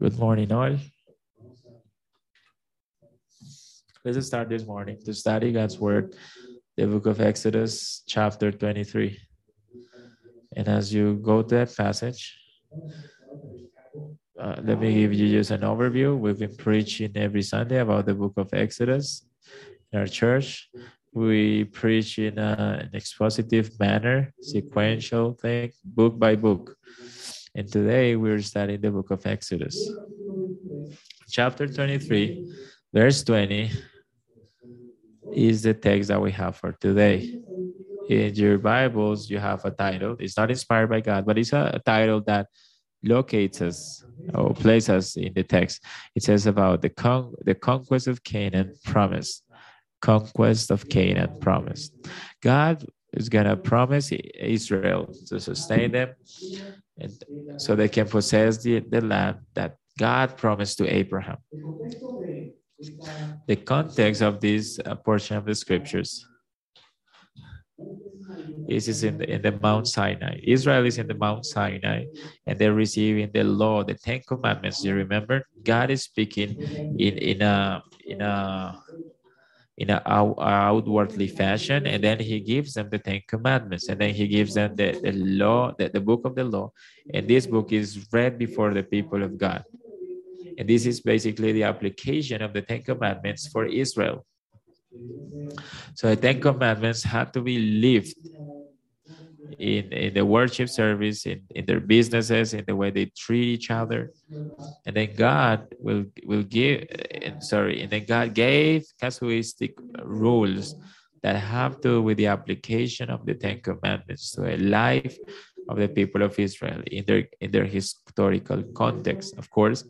Good morning, all. Let's start this morning to study God's Word, the book of Exodus, chapter 23. And as you go to that passage, uh, let me give you just an overview. We've been preaching every Sunday about the book of Exodus in our church. We preach in a, an expositive manner, sequential thing, book by book. And today we're studying the book of Exodus. Chapter 23, verse 20 is the text that we have for today. In your Bibles, you have a title. It's not inspired by God, but it's a, a title that locates us or places us in the text. It says about the con- the conquest of Canaan promised. Conquest of Canaan promised. God is gonna promise Israel to sustain them and so they can possess the, the land that God promised to Abraham. The context of this uh, portion of the scriptures is, is in the, in the Mount Sinai. Israel is in the Mount Sinai and they're receiving the law, the Ten Commandments. You remember? God is speaking in, in a in a in an outwardly fashion and then he gives them the ten commandments and then he gives them the, the law the, the book of the law and this book is read before the people of god. And this is basically the application of the ten commandments for israel. So the ten commandments had to be lived in, in the worship service, in, in their businesses, in the way they treat each other. And then God will will give and sorry, and then God gave casuistic rules that have to do with the application of the Ten Commandments to a life of the people of Israel in their in their historical context. Of course,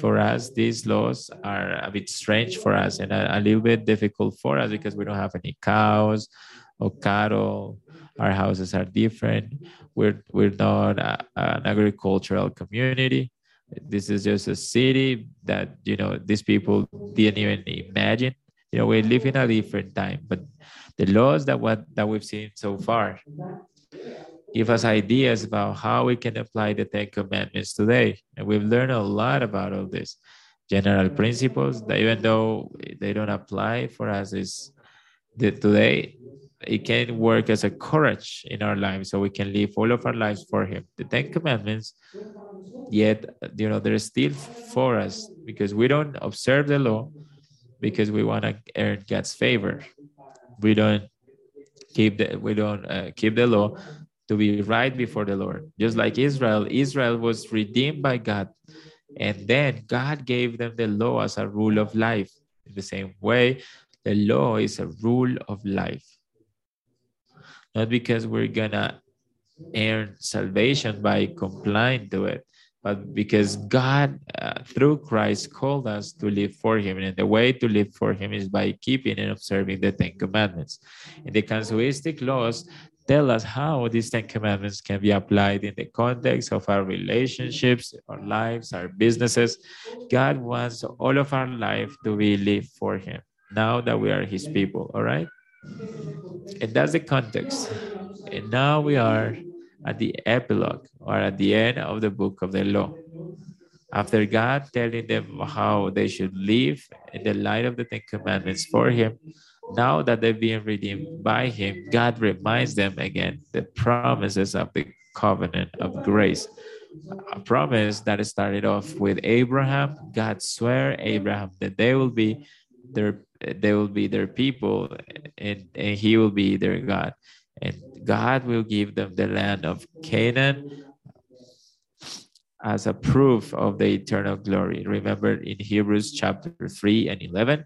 for us, these laws are a bit strange for us and a, a little bit difficult for us because we don't have any cows or cattle our houses are different. We're we're not a, an agricultural community. This is just a city that you know these people didn't even imagine. You know, we live in a different time, but the laws that what that we've seen so far give us ideas about how we can apply the Ten Commandments today. And we've learned a lot about all this general principles that even though they don't apply for us is the, today it can work as a courage in our lives so we can live all of our lives for him. The ten commandments yet you know they're still for us because we don't observe the law because we want to earn god's favor. We don't keep the we don't uh, keep the law to be right before the lord. Just like israel israel was redeemed by god and then god gave them the law as a rule of life. In the same way the law is a rule of life not because we're gonna earn salvation by complying to it, but because God, uh, through Christ, called us to live for Him. And the way to live for Him is by keeping and observing the Ten Commandments. And the casuistic laws tell us how these Ten Commandments can be applied in the context of our relationships, our lives, our businesses. God wants all of our life to be lived for Him now that we are His people, all right? And that's the context. And now we are at the epilogue or at the end of the book of the law. After God telling them how they should live in the light of the Ten Commandments for Him, now that they're being redeemed by Him, God reminds them again the promises of the covenant of grace. A promise that started off with Abraham. God swore Abraham that they will be their they will be their people and, and he will be their God. And God will give them the land of Canaan as a proof of the eternal glory. Remember in Hebrews chapter 3 and 11,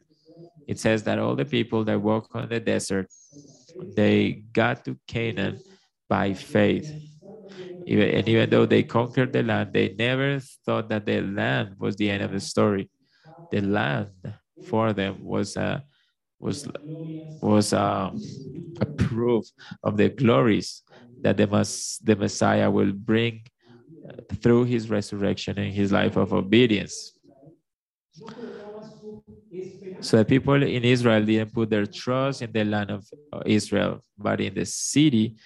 it says that all the people that walk on the desert, they got to Canaan by faith. And even though they conquered the land, they never thought that the land was the end of the story. The land for them was a was was um, a, a proof of the glories that the, the Messiah will bring uh, through his resurrection and his life of obedience. So the people in Israel didn't put their trust in the land of Israel, but in the city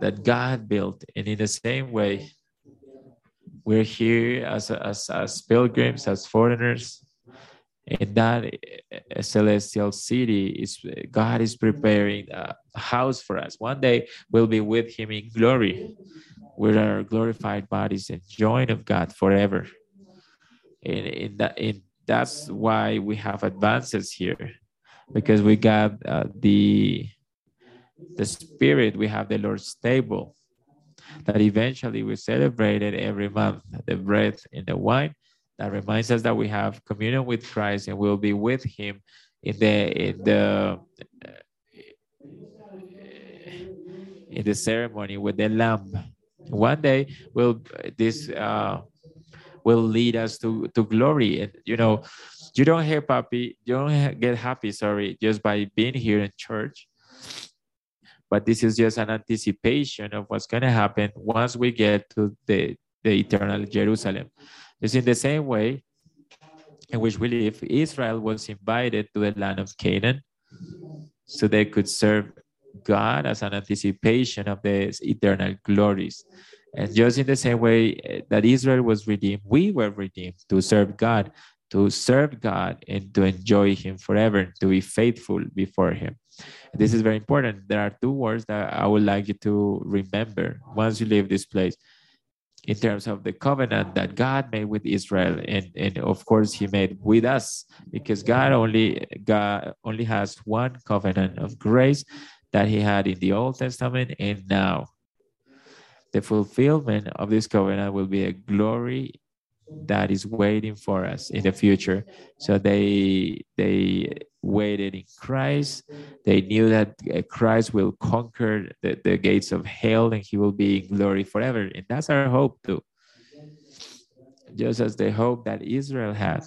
that God built. And in the same way, we're here as, as, as pilgrims, as foreigners. In that uh, celestial city, is God is preparing a house for us. One day we'll be with Him in glory, with our glorified bodies enjoying of God forever. and, in that, in that's why we have advances here, because we got uh, the the Spirit. We have the Lord's table that eventually we celebrated every month, the bread and the wine. That reminds us that we have communion with Christ and we'll be with Him in the in the in the ceremony with the lamb. One day will this uh, will lead us to to glory. And you know, you don't get happy, you don't get happy, sorry, just by being here in church but this is just an anticipation of what's going to happen once we get to the, the eternal Jerusalem. It's in the same way in which we live, Israel was invited to the land of Canaan so they could serve God as an anticipation of the eternal glories. And just in the same way eh, that Israel was redeemed, we were redeemed to serve God, to serve God and to enjoy Him forever, to be faithful before Him. This is very important. There are two words that I would like you to remember once you leave this place in terms of the covenant that God made with Israel. And, and of course he made with us because God only God only has one covenant of grace that he had in the Old Testament and now. The fulfillment of this covenant will be a glory that is waiting for us in the future. So they they waited in Christ. They knew that uh, Christ will conquer the, the gates of hell and he will be in glory forever. And that's our hope too. Just as the hope that Israel had.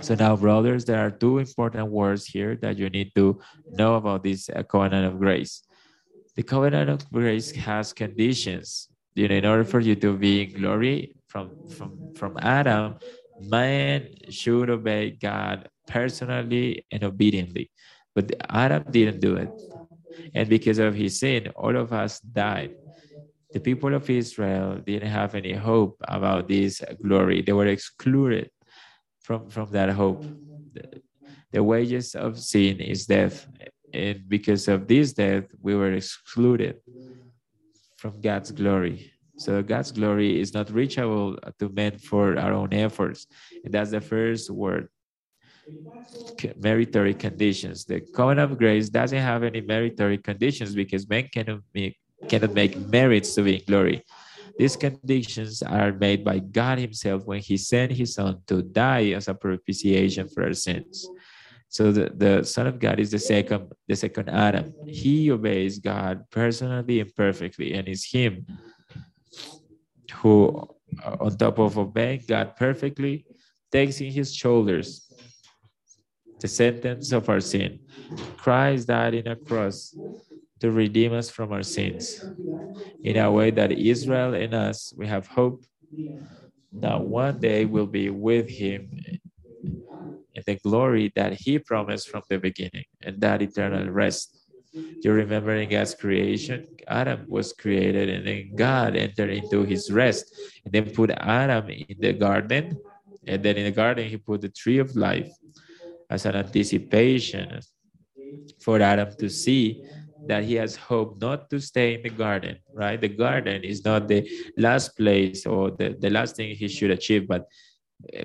So now, brothers, there are two important words here that you need to know about this uh, covenant of grace. The covenant of grace has conditions. You know, in order for you to be in glory, from from from Adam, man should obey God personally and obediently. But Adam didn't do it. And because of his sin, all of us died. The people of Israel didn't have any hope about this glory. They were excluded from, from that hope. The, the wages of sin is death. And because of this death, we were excluded from God's glory. So God's glory is not reachable to men for our own efforts. And that's the first word. Meritory conditions. The covenant of grace doesn't have any meritory conditions because men cannot make, cannot make merits to be in glory. These conditions are made by God Himself when He sent His Son to die as a propitiation for our sins. So the, the Son of God is the second, the second Adam. He obeys God personally and perfectly, and is Him who, uh, on top of a bank God perfectly, takes in his shoulders the sentence of our sin. Christ died in a cross to redeem us from our sins. In a way that Israel and us, we have hope that one day we'll be with him in the glory that he promised from the beginning and that eternal rest. You remember in God's creation, Adam was created and then God entered into his rest and then put Adam in the garden. And then in the garden, he put the tree of life as an anticipation for Adam to see that he has hope not to stay in the garden, right? The garden is not the last place or the, the last thing he should achieve, but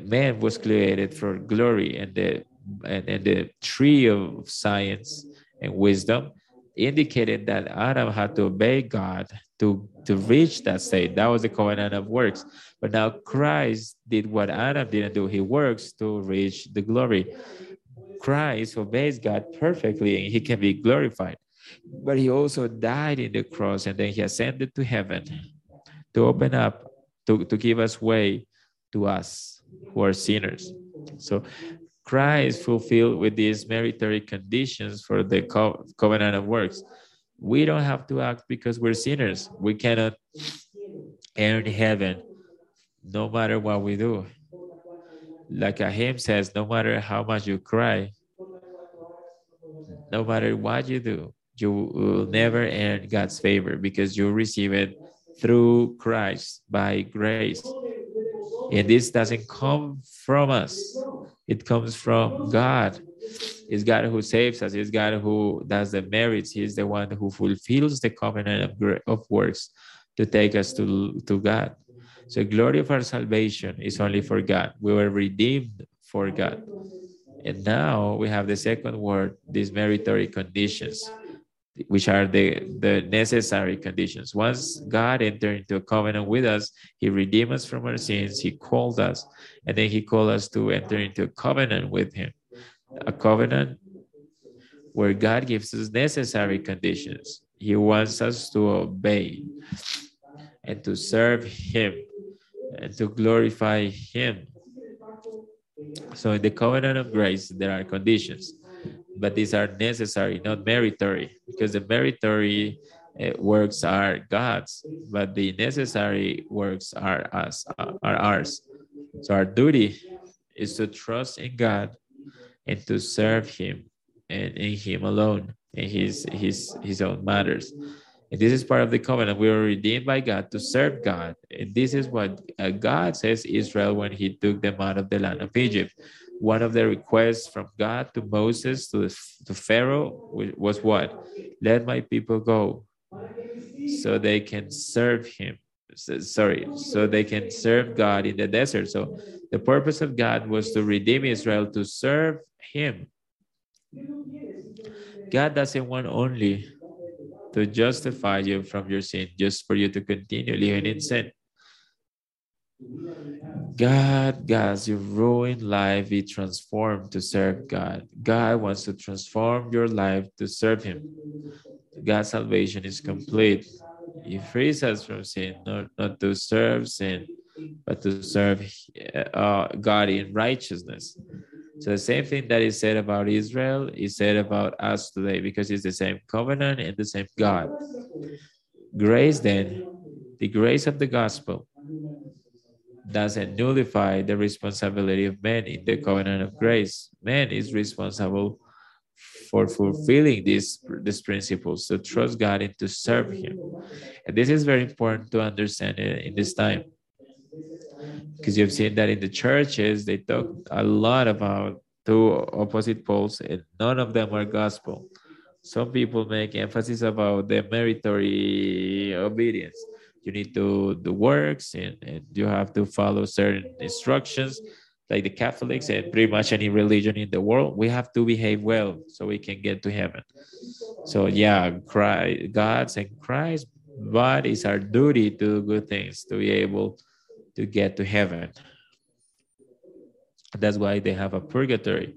man was created for glory and the and, and the tree of science and wisdom indicated that Adam had to obey God to, to reach that state. That was the covenant of works. But now Christ did what Adam didn't do. He works to reach the glory. Christ obeys God perfectly and he can be glorified. But he also died in the cross and then he ascended to heaven to open up, to, to give us way to us who are sinners. So Christ fulfilled with these meritory conditions for the co- covenant of works. We don't have to act because we're sinners. We cannot earn heaven no matter what we do. Like a hymn says, no matter how much you cry, no matter what you do, you will never earn God's favor because you receive it through Christ by grace. And this doesn't come from us, it comes from God. It's God who saves us, it's God who does the merits, He's the one who fulfills the covenant of, of works to take us to, to God. So, glory of our salvation is only for God. We were redeemed for God. And now we have the second word, these meritory conditions which are the, the necessary conditions. Once God entered into a covenant with us, He redeemed us from our sins, He called us, and then He called us to enter into a covenant with Him. A covenant where God gives us necessary conditions. He wants us to obey and to serve Him and to glorify Him. So, in the covenant of grace, there are conditions but these are necessary, not meritory, because the meritory uh, works are God's, but the necessary works are us, are ours. So our duty is to trust in God and to serve Him and in Him alone in His His His own matters. And this is part of the covenant. We were redeemed by God to serve God. And this is what uh, God says Israel when He took them out of the land of Egypt one of the requests from God to Moses to, to Pharaoh was what? Let my people go so they can serve him. So, sorry, so they can serve God in the desert. So the purpose of God was to redeem Israel to serve him. God doesn't want only to justify you from your sin, just for you to continue living in sin. God, God's your ruined life be transformed to serve God. God wants to transform your life to serve Him. God's salvation is complete. He frees us from sin, not, not to serve sin, but to serve uh, God in righteousness. So the same thing that is said about Israel is said about us today because it's the same covenant and the same God. Grace, then, the grace of the gospel doesn't nullify the responsibility of man in the covenant of grace. Man is responsible for fulfilling these, these principles to trust God and to serve Him. And this is very important to understand in this time. Because you've seen that in the churches, they talk a lot about two opposite poles, and none of them are gospel. Some people make emphasis about the meritory obedience you need to do works and, and you have to follow certain instructions. Like the catholics and pretty much any religion in the world we have to behave well so we can get to heaven. So yeah christ god's and christ but it's our duty to do good things to be able to get to heaven. That's why they have a purgatory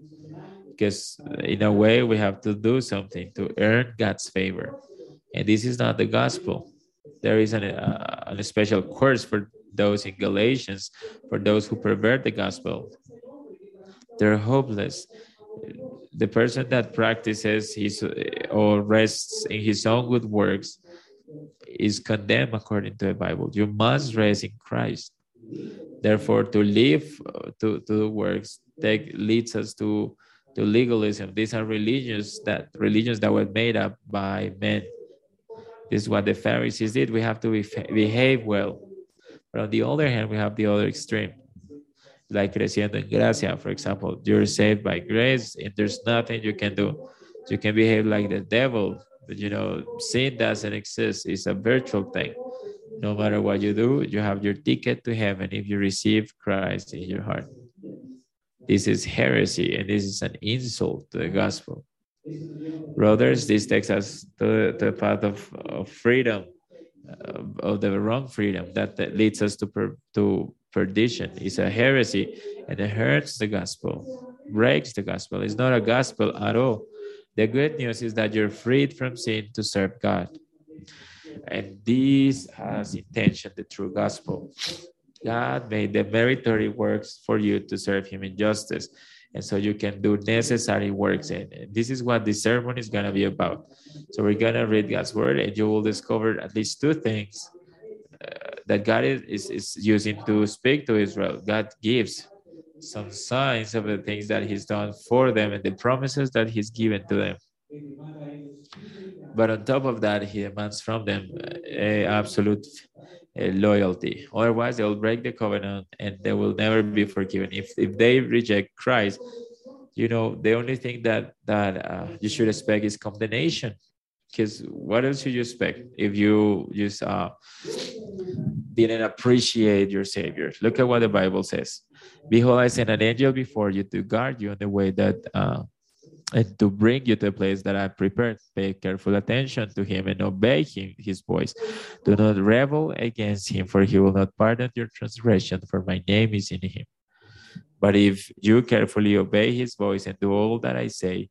because uh, in a way we have to do something to earn god's favor. And this is not the gospel there is an, uh, a special course for those in Galatians, for those who pervert the gospel. They're hopeless. The person that practices his or rests in his own good works is condemned according to the Bible. You must rest in Christ. Therefore, to live uh, to, to the works that leads us to, to legalism. These are religions that religions that were made up by men this is what the Pharisees did. We have to behave well. But on the other hand, we have the other extreme. Like creciendo en gracia, for example, you're saved by grace and there's nothing you can do. You can behave like the devil, but you know, sin doesn't exist. It's a virtual thing. No matter what you do, you have your ticket to heaven if you receive Christ in your heart. This is heresy and this is an insult to the gospel. Brothers, this takes us to, the path of, of freedom, uh, of the wrong freedom that, that leads us to, per, to perdition. It's a heresy and it hurts the gospel, breaks the gospel. It's not a gospel at all. The good news is that you're freed from sin to serve God. And this has intention the true gospel. God made the meritory works for you to serve Him in justice and so you can do necessary works. And this is what the sermon is going to be about. So we're going to read god's word and you will discover at least two things uh, that god is, is, using to speak to israel. God gives some signs of the things that he's done for them and the promises that he's given to them. But on top of that he demands from them a absolute loyalty. Otherwise, they will break the covenant and they will never be forgiven. If, if they reject Christ, you know, the only thing that, that uh, you should expect is condemnation. Because what else should you expect if you just uh, didn't appreciate your Savior? Look at what the Bible says. Behold, I send an angel before you to guard you in the way that uh, and to bring you to a place that I prepared. Pay careful attention to him and obey him, his voice. Do not rebel against him, for he will not pardon your transgression, for my name is in him. But if you carefully obey his voice and do all that I say,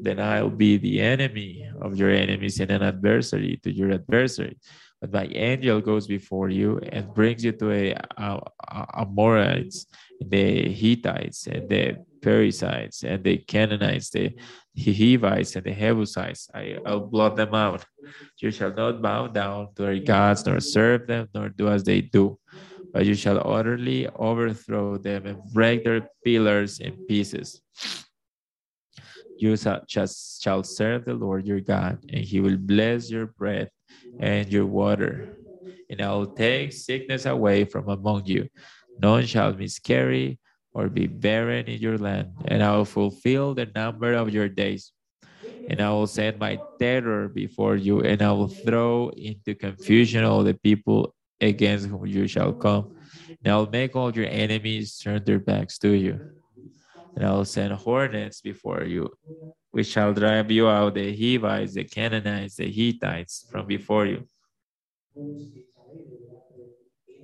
then I'll be the enemy of your enemies and an adversary to your adversary. But my angel goes before you and brings you to a, a, a Amorites, the Hittites, and the Perizzites and the Canaanites, the Hivites and the Jebusites. I, will blot them out. You shall not bow down to their gods, nor serve them, nor do as they do. But you shall utterly overthrow them and break their pillars in pieces. You shall serve the Lord your God, and he will bless your bread and your water. And I will take sickness away from among you. None shall miscarry or be barren in your land, and I will fulfill the number of your days. And I will send my terror before you, and I will throw into confusion all the people against whom you shall come. And I will make all your enemies turn their backs to you. And I will send hornets before you, which shall drive you out the Hivites, the Canaanites, the Hittites from before you.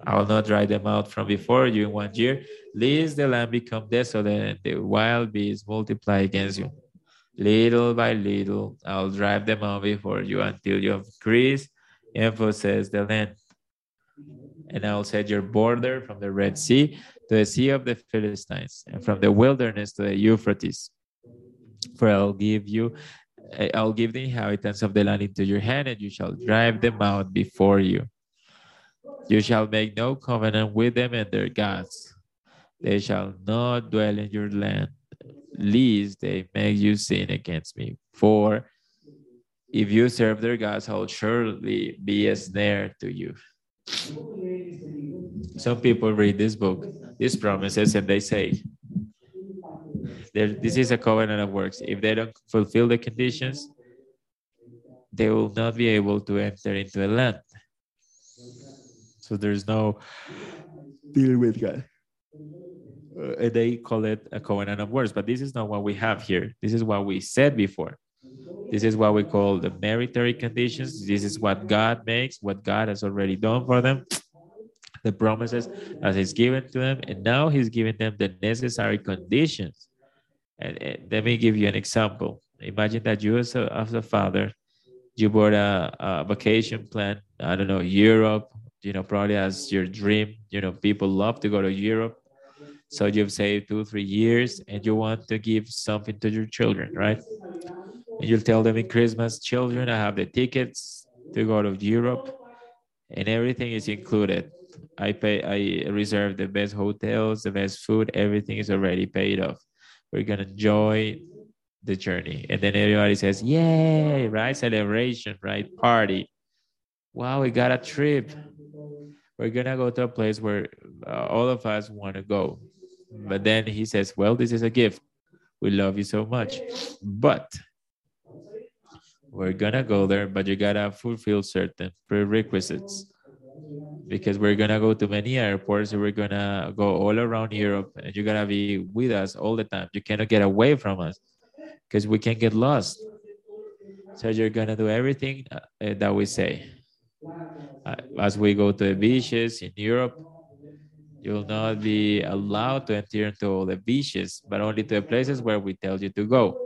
I will not drive them out from before you in one year, lest the land become desolate and the wild beasts multiply against you. Little by little, I'll drive them out before you until you have increased and possess the land. And I'll set your border from the Red Sea to the Sea of the Philistines, and from the wilderness to the Euphrates. For I'll give you, eh, I'll give the inhabitants of the land into your hand, and you shall drive them out before you. You shall make no covenant with them and their gods. They shall not dwell in your land, lest they make you sin against me. For if you serve their gods, I'll surely be a snare to you. Some people read this book, these promises, and they say, this is a covenant of works. If they don't fulfill the conditions, they will not be able to enter into a land. So there's no deal with God. Uh, they call it a covenant of words, but this is not what we have here. This is what we said before. This is what we call the meritory conditions. This is what God makes, what God has already done for them, the promises as He's given to them, and now He's giving them the necessary conditions. And, and let me give you an example. Imagine that you, as a, as a father, you bought a, a vacation plan, I don't know, Europe you know, probably as your dream. You know, people love to go to Europe. So you've saved two, three years and you want to give something to your children, right? And you'll tell them in Christmas, children, I have the tickets to go to Europe and everything is included. I pay, I reserve the best hotels, the best food, everything is already paid off. We're gonna enjoy the journey. And then everybody says, Yay, right? Celebration, right? Party. Wow, we got a trip we're gonna go to a place where uh, all of us want to go. But then he says well this is a gift. We love you so much. But we're gonna go there but you gotta fulfill certain prerequisites because we're gonna go to many airports. We're gonna go all around europe and you're gonna be with us all the time. You cannot get away from us because we can get lost. So you're gonna do everything uh, that we say as we go to the beaches in Europe, you will not be allowed to enter into all the beaches, but only to the places where we tell you to go.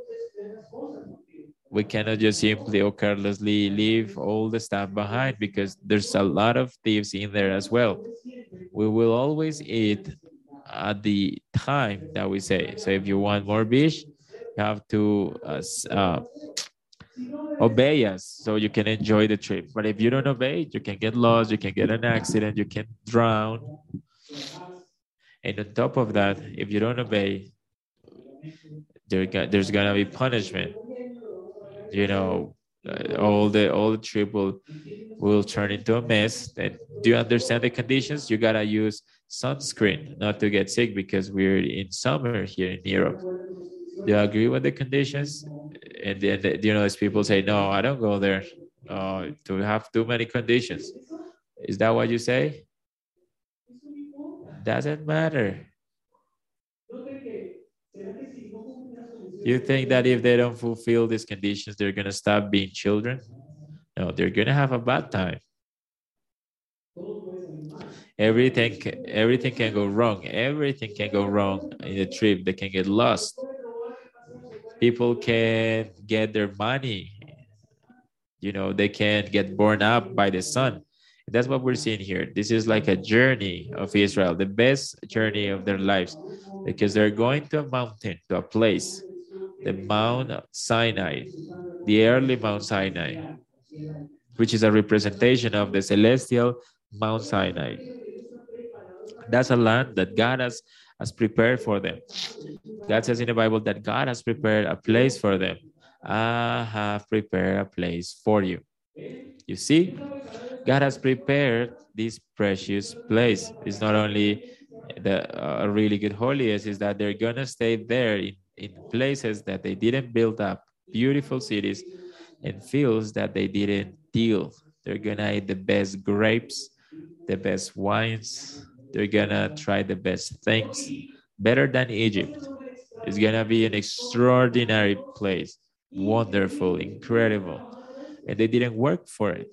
We cannot just simply or carelessly leave all the stuff behind because there's a lot of thieves in there as well. We will always eat at the time that we say. So if you want more beach, you have to uh, uh, obey us so you can enjoy the trip. But if you don't obey, you can get lost, you can get an accident, you can drown. And on top of that, if you don't obey, there, there's gonna be punishment. You know, uh, all the all the trip will will turn into a mess. Then do you understand the conditions? You gotta use sunscreen not to get sick because we're in summer here in Europe. You agree with the conditions? And then you know, as people say, no, I don't go there uh, to have too many conditions. Is that what you say? Doesn't matter. You think that if they don't fulfill these conditions, they're going to stop being children? No, they're going to have a bad time. Everything, everything can go wrong. Everything can go wrong in the trip. They can get lost. People can get their money. You know, they can get burned up by the sun. That's what we're seeing here. This is like a journey of Israel, the best journey of their lives, because they're going to a mountain, to a place the Mount Sinai, the early Mount Sinai, which is a representation of the celestial Mount Sinai. That's a land that God has, has prepared for them. God says in the Bible that God has prepared a place for them. I have prepared a place for you. You see, God has prepared this precious place. It's not only the uh, really good holiest, is that they're gonna stay there in in places that they didn't build up, beautiful cities and fields that they didn't deal. They're gonna eat the best grapes, the best wines. They're gonna try the best things, better than Egypt. It's gonna be an extraordinary place, wonderful, incredible. And they didn't work for it.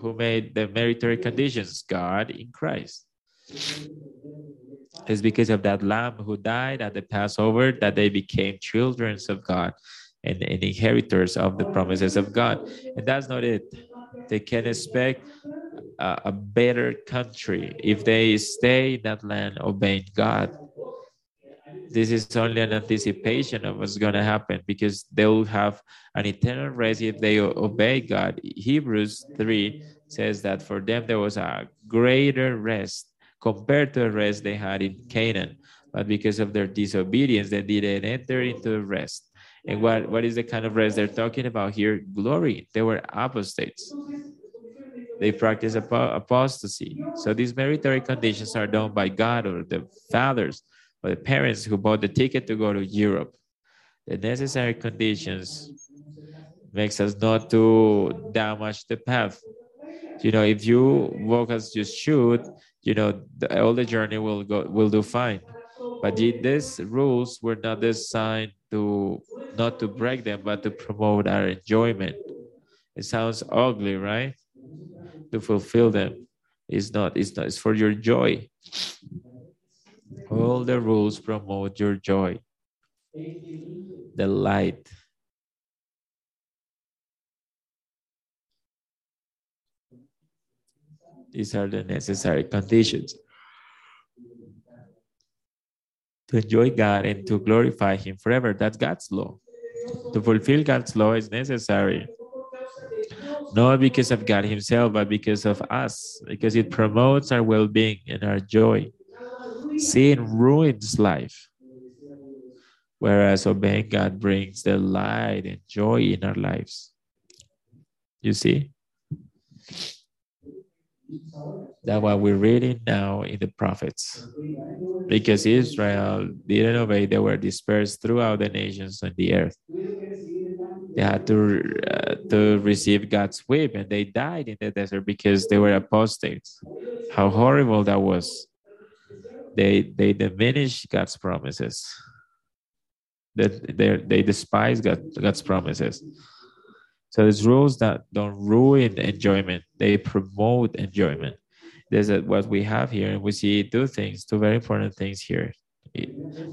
Who made the meritory conditions? God in Christ. It's because of that lamb who died at the Passover that they became children of God and, and inheritors of the promises of God. And that's not it. They can expect a, better country if they stay in that land obeying God. This is only an anticipation of what's going to happen because they'll have an eternal rest if they obey God. Hebrews 3 says that for them there was a greater rest compared to the rest they had in Canaan. But because of their disobedience, they didn't enter into the rest. And what, what is the kind of rest they're talking about here? Glory. They were apostates. They practice apostasy. So these meritory conditions are done by God or the fathers or the parents who bought the ticket to go to Europe. The necessary conditions makes us not to damage the path. You know, if you walk as you should, you know, the, all the journey will go will do fine. But these rules were not designed to not to break them, but to promote our enjoyment. It sounds ugly, right? To fulfill them. It's not, it's not, it's for your joy. All the rules promote your joy. The light These are the necessary conditions. To enjoy God and to glorify Him forever, that's God's law. To fulfill God's law is necessary. Not because of God Himself, but because of us, because it promotes our well being and our joy. Sin ruins life, whereas obeying God brings the light and joy in our lives. You see? That's what we're reading now in the prophets. Because Israel didn't obey, they were dispersed throughout the nations on the earth. They had to, uh, to receive God's whip and they died in the desert because they were apostates. How horrible that was. They, they diminished God's promises. They, they, they despise God, God's promises. So there's rules that don't ruin enjoyment; they promote enjoyment. There's a, what we have here, and we see two things, two very important things here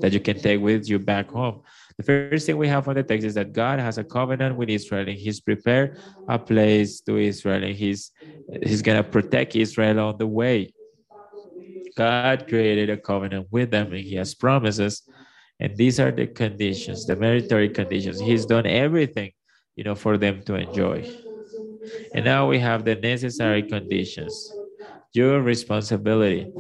that you can take with you back home. The first thing we have on the text is that God has a covenant with Israel, and He's prepared a place to Israel, and He's He's gonna protect Israel on the way. God created a covenant with them, and He has promises, and these are the conditions, the meritory conditions. He's done everything you know, for them to enjoy. And now we have the necessary conditions. Your responsibility.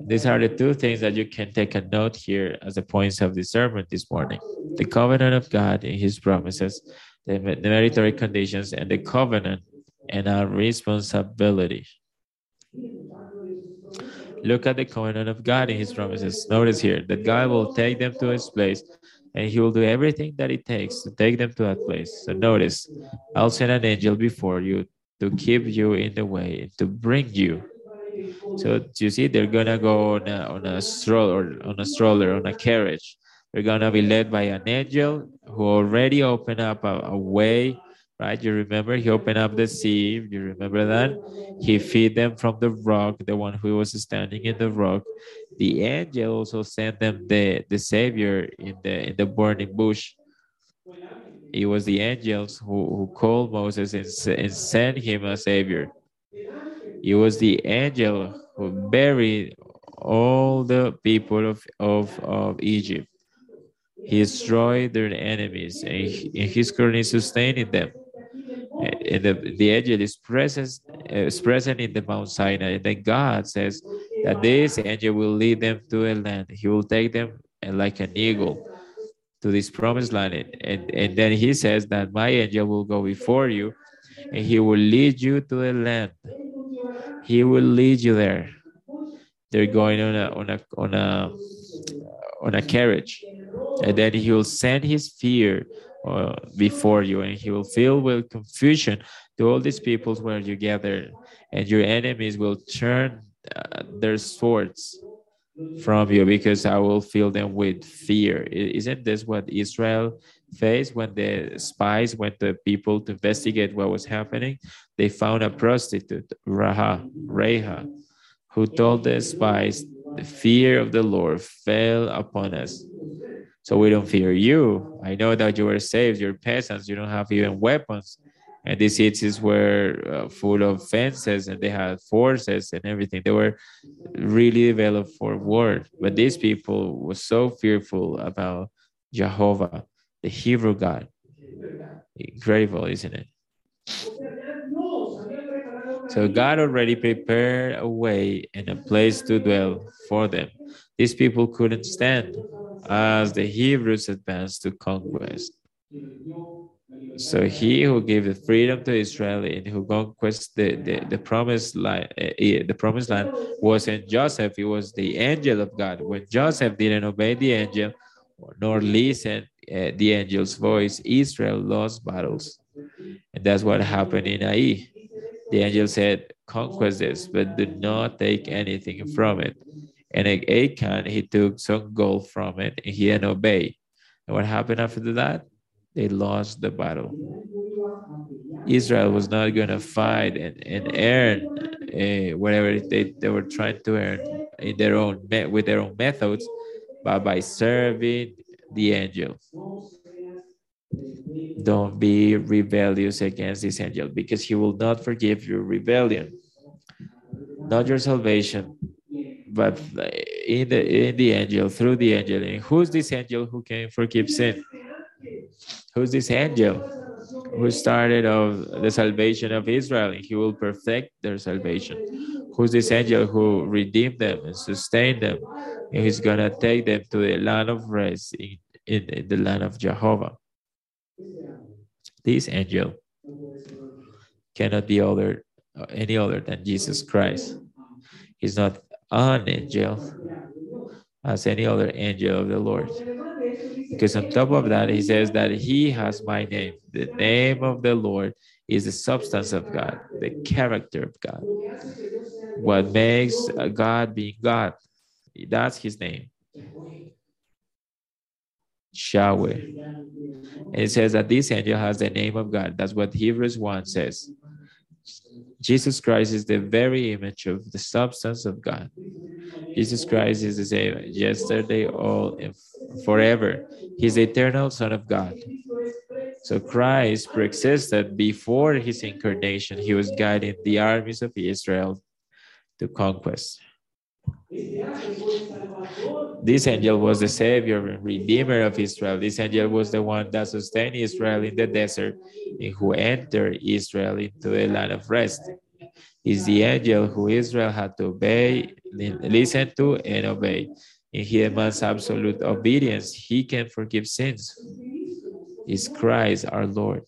These are the two things that you can take a note here as the points of the sermon this morning. The covenant of God and his promises, the meritory conditions and the covenant and our responsibility. Look at the covenant of God in his promises. Notice here that God will take them to his place and he will do everything that it takes to take them to that place. So notice, I'll send an angel before you to keep you in the way, to bring you. So you see, they're gonna go on a, on a stroller, on a stroller, on a carriage. They're gonna be led by an angel who already opened up a, a way right? You remember he opened up the sea. You remember that? He feed them from the rock, the one who was standing in the rock. The angel also sent them the, the savior in the in the burning bush. It was the angels who, who called Moses and, and sent him a savior. It was the angel who buried all the people of, of, of Egypt. He destroyed their enemies and, he, and he's currently sustaining them and the, the angel is present, is present in the Mount Sinai. And then God says that this angel will lead them to a land. He will take them uh, like an eagle to this promised land. And, and then he says that my angel will go before you and he will lead you to the land. He will lead you there. They're going on a on a on a on a carriage. And then he will send his fear uh, before you, and he will fill with confusion to all these peoples where you gather, and your enemies will turn uh, their swords from you because I will fill them with fear. Isn't this what Israel faced when the spies went to people to investigate what was happening? They found a prostitute, Raha, Reha, who told the spies, The fear of the Lord fell upon us so we don't fear you. I know that you are saved. You're peasants. You don't have even weapons. And these cities were uh, full of fences and they had forces and everything. They were really developed for war. But these people were so fearful about Jehovah, the Hebrew God. Incredible, isn't it? So God already prepared a way and a place to dwell for them. These people couldn't stand as the Hebrews advanced to conquest. So he who gave the freedom to Israel and who conquests the, the, the promised land, uh, the promised land wasn't Joseph, it was the angel of God. When Joseph didn't obey the angel nor listen uh, the angel's voice, Israel lost battles. And that's what happened in Ai. The angel said, conquest this, but do not take anything from it. And Achan, he took some gold from it and he didn't obey. And what happened after that? They lost the battle. Israel was not going to fight and, and earn uh, whatever they, they were trying to earn in their own with their own methods, but by serving the angel. Don't be rebellious against this angel because he will not forgive your rebellion, not your salvation, but in the in the angel through the angel and who's this angel who can forgive sin who's this angel who started of the salvation of israel? And he will perfect their salvation. Who's this angel who redeemed them and sustained them? And he's gonna take them to the land of rest in, in, in the land of jehovah. This angel cannot be other any other than jesus christ. He's not an angel as any other angel of the Lord. Because on top of that, he says that he has my name. The name of the Lord is the substance of God, the character of God. What makes God being God, that's his name. Yahweh. And it says that this angel has the name of God. That's what Hebrews 1 says. Jesus Christ is the very image of the substance of God. Jesus Christ is the same yesterday, all, and forever. He's the eternal Son of God. So Christ preexisted before his incarnation. He was guiding the armies of Israel to conquest. This angel was the savior and redeemer of Israel. This angel was the one that sustained Israel in the desert and who entered Israel into the land of rest. Is the angel who Israel had to obey, listen to, and obey. And he demands absolute obedience. He can forgive sins. Is Christ our Lord.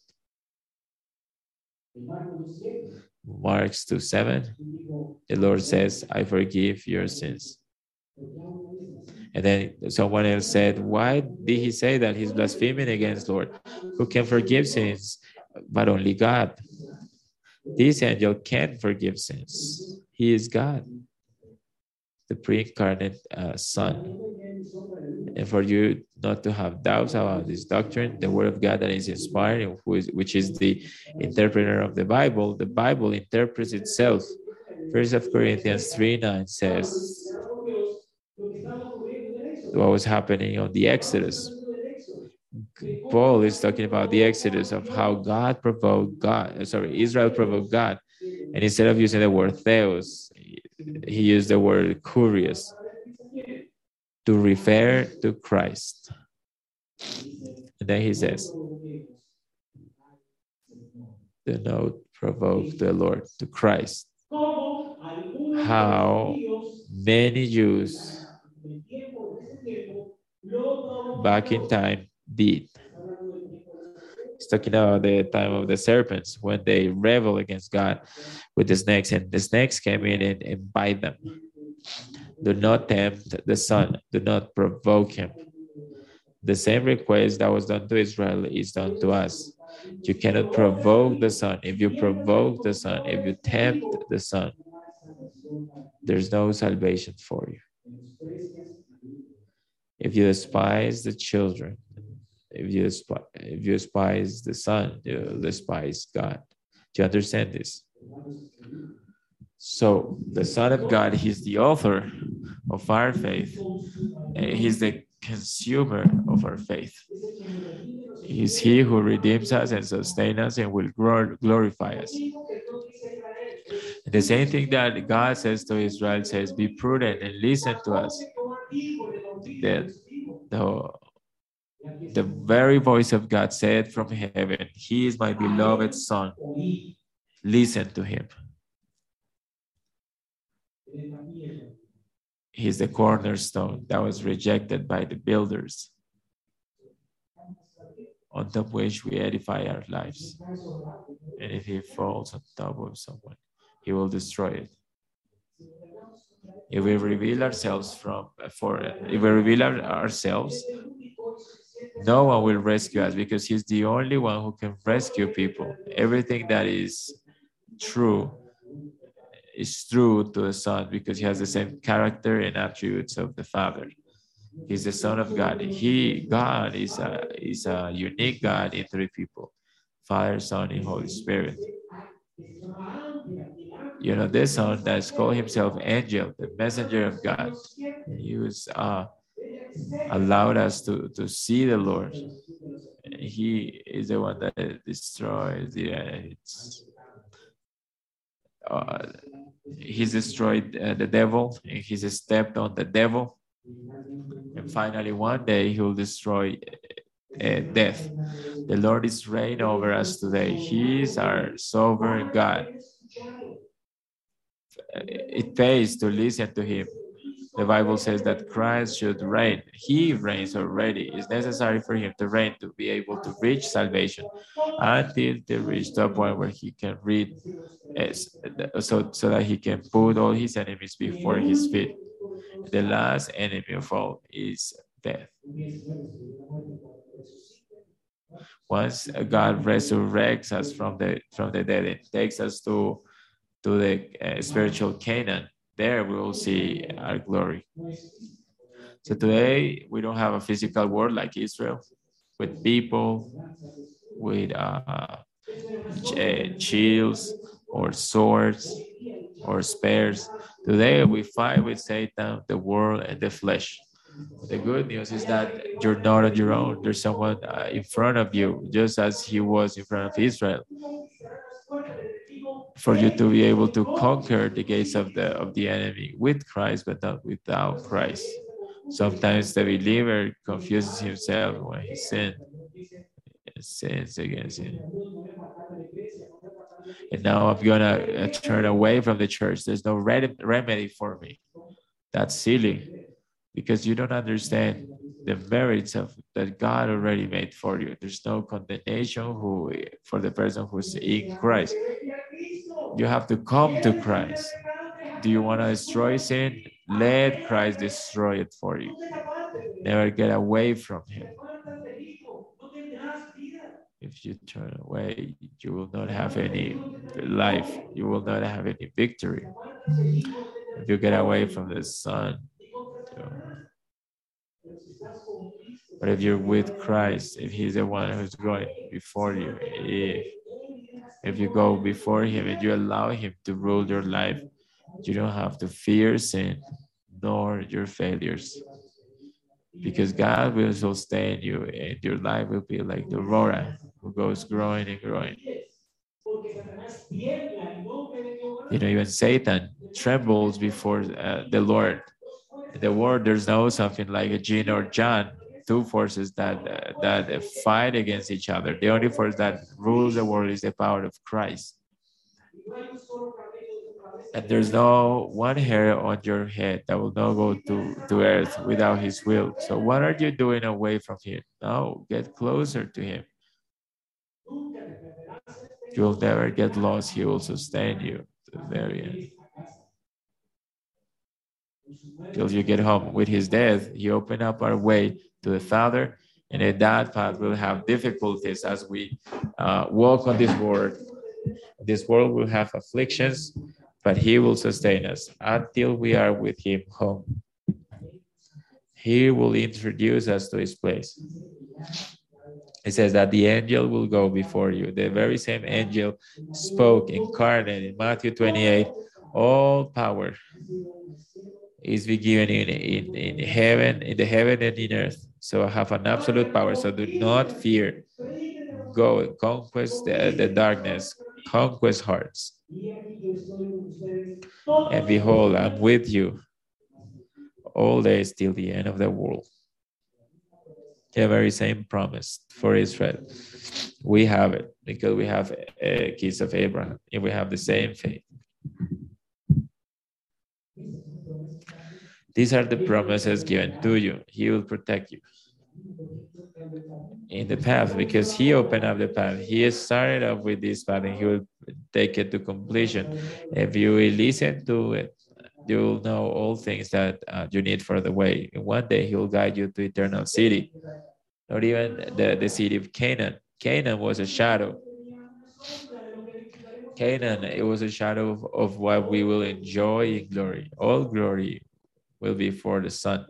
Mark 2 7, the Lord says, I forgive your sins. And then someone else said, Why did he say that? He's blaspheming against Lord, who can forgive sins, but only God. This angel can't forgive sins. He is God, the pre incarnate uh, Son. And for you not to have doubts about this doctrine, the Word of God that is inspired, which is the interpreter of the Bible, the Bible interprets itself. First of Corinthians 3 9 says, what was happening on the Exodus. Paul is talking about the Exodus of how God provoked God, sorry, Israel provoked God. And instead of using the word theos, he used the word kyrios to refer to Christ. And then he says, Do not provoke the Lord to Christ. How many Jews back in time did. Talking about the time of the serpents when they rebel against God with the snakes, and the snakes came in and, and bite them. Do not tempt the Son, do not provoke him. The same request that was done to Israel is done to us. You cannot provoke the Son. If you provoke the Son, if you tempt the Son, there's no salvation for you. If you despise the children, if you despise, if you despise the Son, you despise God. Do you understand this? So the Son of God, He's the author of our faith. He's the consumer of our faith. He's He who redeems us and sustains us and will glorify us. The same thing that God says to Israel says, Be prudent and listen to us that the, the very voice of God said from heaven, He is my beloved Son. Listen to him. He's the cornerstone that was rejected by the builders, on top of which we edify our lives. And if he falls on top of someone, he will destroy it. If we reveal ourselves from for if we reveal our, ourselves, no one will rescue us because he's the only one who can rescue people. Everything that is true is true to the Son because he has the same character and attributes of the Father. He's the Son of God. He, God, is a is a unique God in three people: Father, Son, and Holy Spirit you know, this son that's called himself Angel, the messenger of God. He was uh, allowed us to, to see the Lord. He is the one that destroys the it's, uh, he's destroyed uh, the devil he's stepped on the devil. And finally one day he will destroy uh, death. The lord is reign over us today. He is our sovereign god. It pays to listen to him. The Bible says that Christ should reign. He reigns already. It's necessary for him to reign to be able to reach salvation until they reach the point where he can read, so, so that he can put all his enemies before his feet. The last enemy of all is death. Once God resurrects us from the from the dead and takes us to to the uh, spiritual Canaan, there we will see our glory. So today we don't have a physical world like Israel with people, with uh, shields or swords or spears. Today we fight with Satan, the world, and the flesh. The good news is that you're not on your own. There's someone uh, in front of you, just as he was in front of Israel for you to be able to conquer the gates of the of the enemy with Christ, but not without Christ. Sometimes the believer confuses himself when he sins, sins against him. And now I'm gonna uh, turn away from the church. There's no remedy for me. That's silly, because you don't understand the merits of that God already made for you. There's no condemnation who for the person who's in Christ. You have to come to Christ. Do you want to destroy sin? Let Christ destroy it for you. Never get away from him. If you turn away, you will not have any life. You will not have any victory. If you get away from the Son, but if you're with Christ, if He's the one who's going before you, if if you go before Him and you allow Him to rule your life, you don't have to fear sin nor your failures. Because God will sustain you and your life will be like the aurora who goes growing and growing. You know, even Satan trembles before uh, the Lord. In the world, there's no something like a yin or yang, two forces that uh, that fight against each other. The only force that rules the world is the power of Christ. And there's no one hair on your head that will not go to, to earth without his will. So what are you doing away from him? No, get closer to him. You'll never get lost. He will sustain you to the very end. Till you get home. With his death, he opened up our way to the Father, and in that path we'll have difficulties as we uh, walk on this world. This world will have afflictions, but he will sustain us until we are with him home. He will introduce us to his place. It says that the angel will go before you. The very same angel spoke incarnate in Matthew 28 all power is be given in, in, in heaven, in the heaven and in earth. So I have an absolute power. So do not fear. Go and conquest the, the darkness, conquest hearts. And behold, I'm with you all days till the end of the world. The very same promise for Israel. We have it because we have a uh, kids of Abraham and we have the same faith. These are the promises given to you. He will protect you in the path because he opened up the path. He started off with this path and he will take it to completion. If you listen to it, you will know all things that uh, you need for the way. One day he will guide you to eternal city, not even the, the city of Canaan. Canaan was a shadow. Canaan, it was a shadow of, of what we will enjoy in glory. All glory will be for the Son.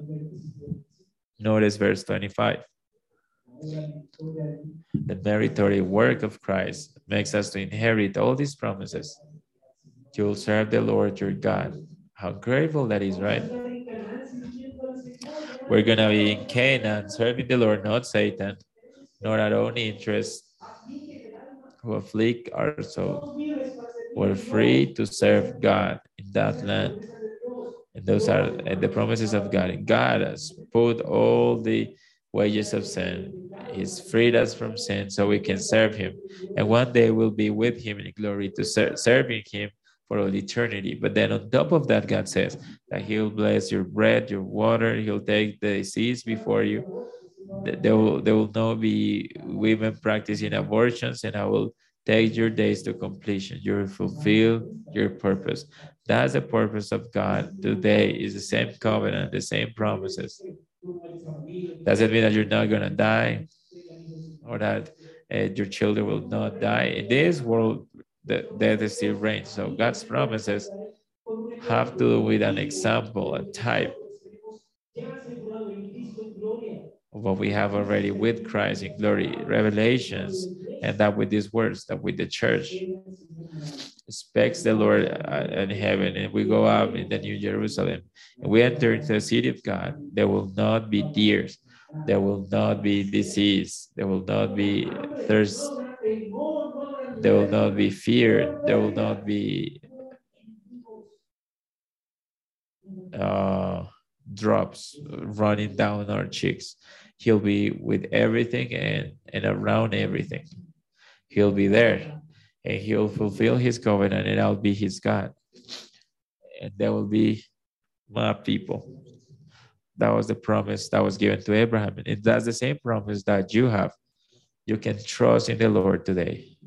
Notice verse 25. The meritorious work of Christ makes us to inherit all these promises. You will serve the Lord your God. How grateful that is, right? We're going to be in Canaan serving the Lord, not Satan, not our own interests who afflict our soul. We're free to serve God in that land. And those are the promises of God. And God has put all the wages of sin. He's freed us from sin so we can serve him. And one day we'll be with him in glory to ser- serving him for all eternity. But then on top of that, God says that he'll bless your bread, your water. He'll take the seeds before you. There will, there will not be women practicing abortions and I will take your days to completion. You will fulfill your purpose. That's the purpose of God today is the same covenant, the same promises. Does it mean that you're not going to die or that uh, your children will not die? In this world, the death still reigns. So God's promises have to do with an example, a type of what we have already with Christ in glory, revelations, and that with these words, that with the church expects the Lord uh, in heaven, and we go up in the New Jerusalem, and we enter into the city of God, there will not be tears, there will not be disease, there will not be thirst, there will not be fear, there will not be uh, drops running down our cheeks. He'll be with everything and, and around everything. He'll be there and he'll fulfill his covenant and I'll be his God. And there will be my people. That was the promise that was given to Abraham. And that's the same promise that you have. You can trust in the Lord today.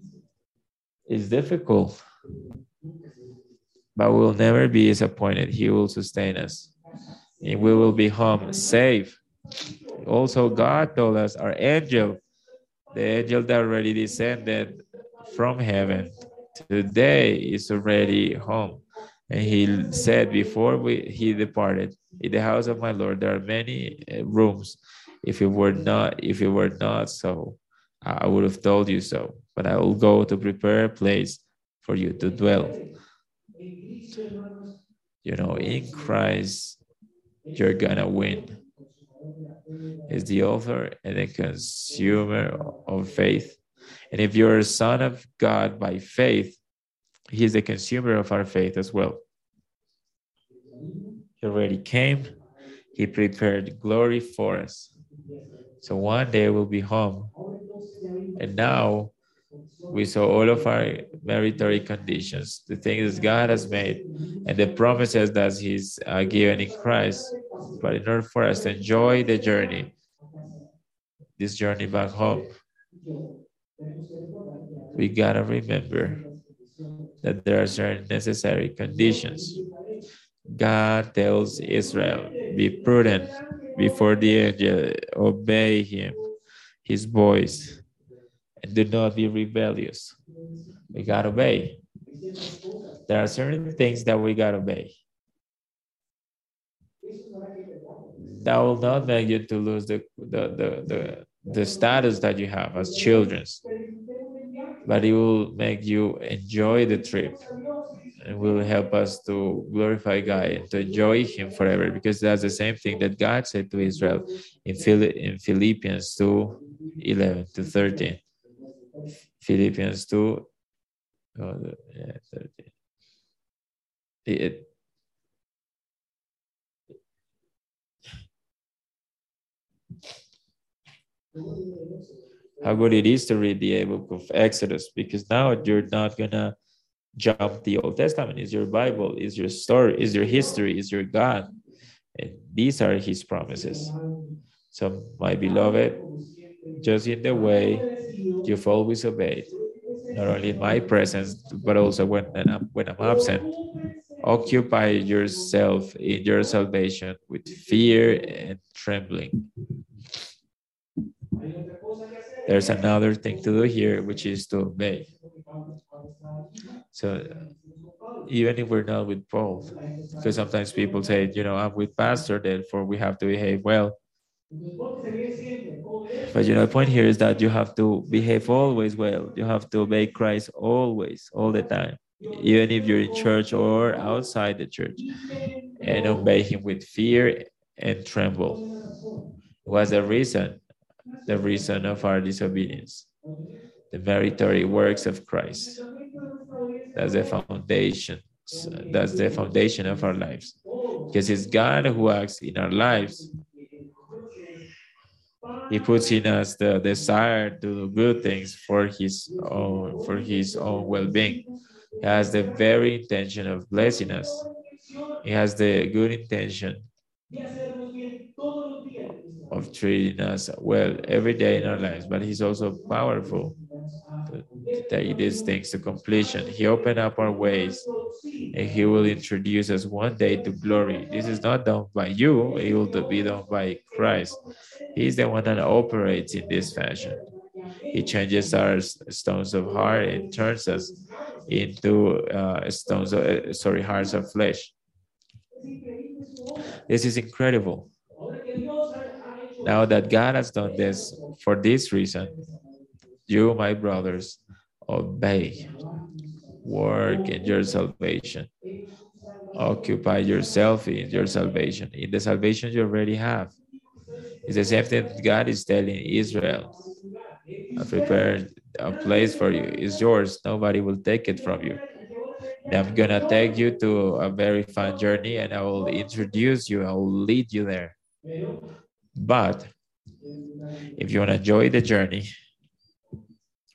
It's difficult, but we'll never be disappointed. He will sustain us. And we will be home safe. Also, God told us our angel, the angel that already descended from heaven, today is already home. And he said before we, he departed, in the house of my Lord, there are many uh, rooms. If it were not, if it were not so, I would have told you so. But I will go to prepare a place for you to dwell. You know, in Christ, you're gonna win. Is the author and the consumer of faith. And if you're a son of God by faith, he is the consumer of our faith as well. He already came, He prepared glory for us. So one day we'll be home. And now we saw all of our meritorious conditions, the things God has made, and the promises that He's uh, given in Christ. But in order for us to enjoy the journey, this journey back home, we gotta remember that there are certain necessary conditions. God tells Israel, be prudent before the angel, obey him, his voice, and do not be rebellious. We gotta obey. There are certain things that we gotta obey. That will not make you to lose the, the, the, the, the status that you have as children but it will make you enjoy the trip and will help us to glorify God and to enjoy Him forever because that's the same thing that God said to Israel in, Phil- in Philippians 2 11 to 13. Philippians 2 oh, yeah, 13. It, how good it is to read the book of Exodus because now you're not gonna jump the Old Testament. Is your Bible, is your story, is your history, is your God. And these are his promises. So my beloved, just in the way you've always obeyed, not only in my presence, but also when I'm when I'm absent. Occupy yourself in your salvation with fear and trembling. There's another thing to do here, which is to obey. So even if we're not with Paul, because sometimes people say, you know, I'm with pastor, therefore we have to behave well. But you know, the point here is that you have to behave always well. You have to obey Christ always, all the time, even if you're in church or outside the church, and obey Him with fear and tremble. Was the reason? the reason of our disobedience, the meritorious works of Christ. That's the foundation. That's the foundation of our lives. Because it's God who acts in our lives. He puts in us the desire to do good things for his own for his own well-being. He has the very intention of blessing us. He has the good intention of treating us well every day in our lives, but He's also powerful take these things to completion. He opened up our ways and He will introduce us one day to glory. This is not done by you, it will be done by Christ. He's the one that operates in this fashion. He changes our stones of heart and turns us into uh, stones, of, uh, sorry, hearts of flesh. This is incredible. Now that God has done this for this reason, you, my brothers, obey, work in your salvation, occupy yourself in your salvation, in the salvation you already have. It's the same thing God is telling Israel. I prepared a place for you. It's yours. Nobody will take it from you. I'm gonna take you to a very fun journey and I will introduce you, I will lead you there. But if you want to enjoy the journey,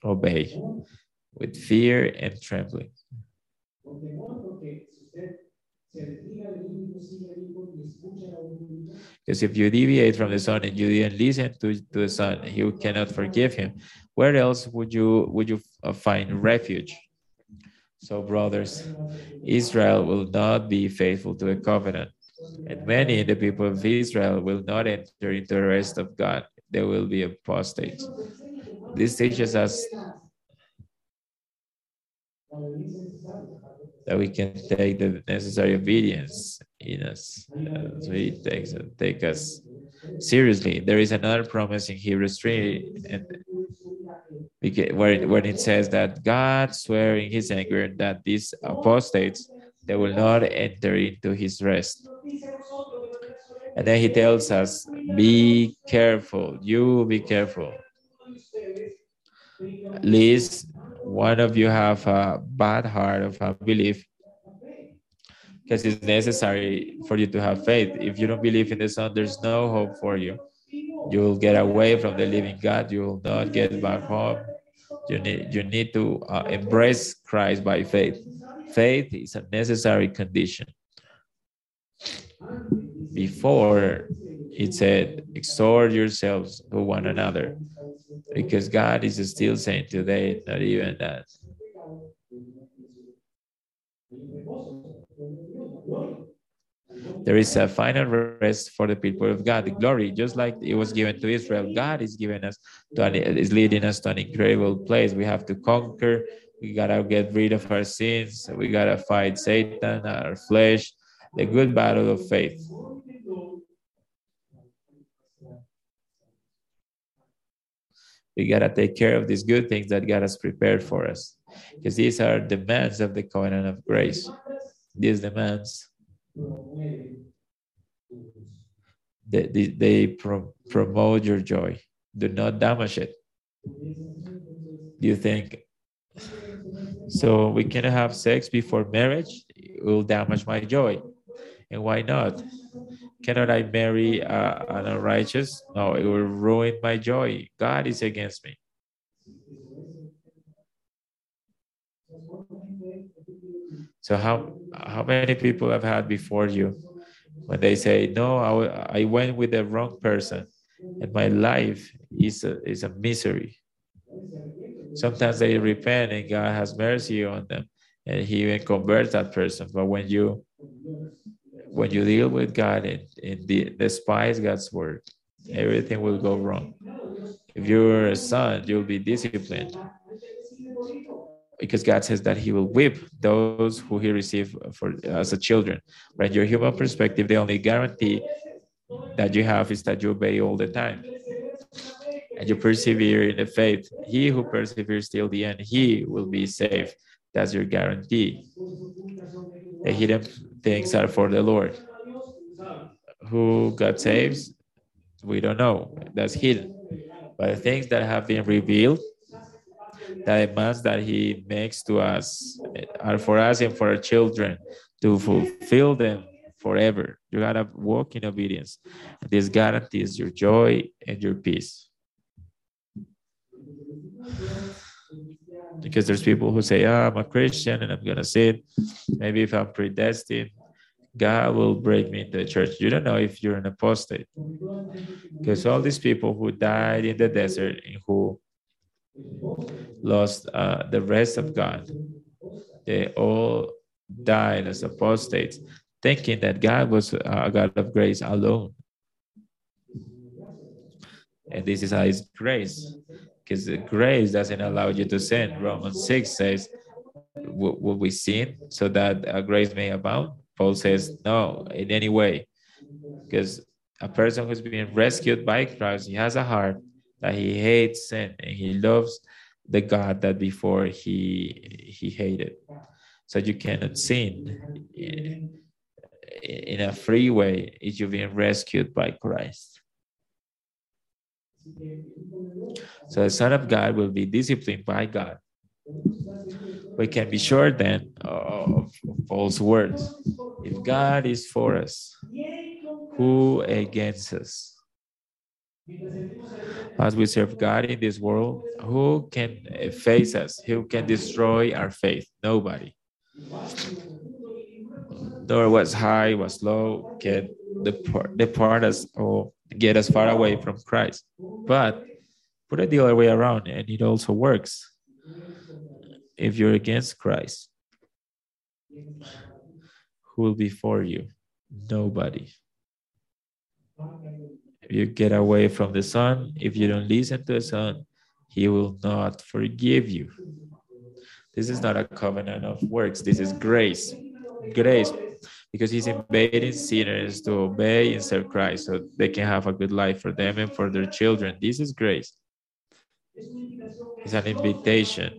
obey with fear and trembling. Because if you deviate from the Son and you didn't listen to, to the Son, you cannot forgive him. Where else would you would you uh, find refuge? So, brothers, Israel will not be faithful to the covenant, and many the people of Israel will not enter into the rest of God. They will be apostates. This teaches us that we can take the necessary obedience in us. So he takes take us seriously. There is another promise in Hebrews 3 and where, when it says that God swore in his anger that these apostates they will not enter into his rest. And then he tells us, be careful, you be careful. Lest one of you have a bad heart of a belief? because it's necessary for you to have faith. If you don't believe in the Son, there's no hope for you. You will get away from the living God. You will not get back home. You need, you need to uh, embrace Christ by faith. Faith is a necessary condition. Before it said, exhort yourselves to one another, because God is still saying today, not even that. There is a final rest for the people of God. The glory, just like it was given to Israel, God is giving us to an, is leading us to an incredible place. We have to conquer. We gotta get rid of our sins. We gotta fight Satan, our flesh, the good battle of faith. We gotta take care of these good things that God has prepared for us, because these are demands of the covenant of grace. These demands they, they, they pro promote your joy. Do not damage it. Do you think? So we cannot have sex before marriage. It will damage my joy. And why not? Cannot I marry uh, an unrighteous? No, it will ruin my joy. God is against me. So how how many people have had before you when they say, "No, I, I went with the wrong person, and my life is a, is a misery." Sometimes they repent, and God has mercy on them, and He even converts that person. But when you when you deal with God and, and the, despise God's word, everything will go wrong. If you're a son, you'll be disciplined because God says that He will whip those who He received for as a children. Right? your human perspective, the only guarantee that you have is that you obey all the time and you persevere in the faith. He who perseveres till the end, he will be saved. That's your guarantee. The hidden things are for the Lord. Who God saves, we don't know. That's hidden. But the things that have been revealed, the demands that he makes to us are for us and for our children to fulfill them forever. You gotta walk in obedience. This guarantees your joy and your peace. Because there's people who say, oh, I'm a Christian and I'm gonna sin. Maybe if I'm predestined, God will break me into the church. You don't know if you're an apostate. Because all these people who died in the desert and who lost uh, the rest of God. They all died as apostates, thinking that God was a God of grace alone. And this is how it's grace, because grace doesn't allow you to sin. Romans 6 says, Will we sin so that grace may abound? Paul says, No, in any way. Because a person who's been rescued by Christ, he has a heart that he hates sin and he loves the God that before he he hated. So you cannot sin in, in a free way if you've been rescued by Christ. So the Son of God will be disciplined by God. We can be sure then of false words. If God is for us, who against us? As we serve God in this world, who can face us? Who can destroy our faith? Nobody. nor what's high, what's low can depart, depart us or get us far away from Christ. But put it the other way around, and it also works. If you're against Christ, who will be for you? Nobody. If you get away from the Son, if you don't listen to the Son, He will not forgive you. This is not a covenant of works, this is grace. Grace, because He's inviting sinners to obey and serve Christ so they can have a good life for them and for their children. This is grace. It's an invitation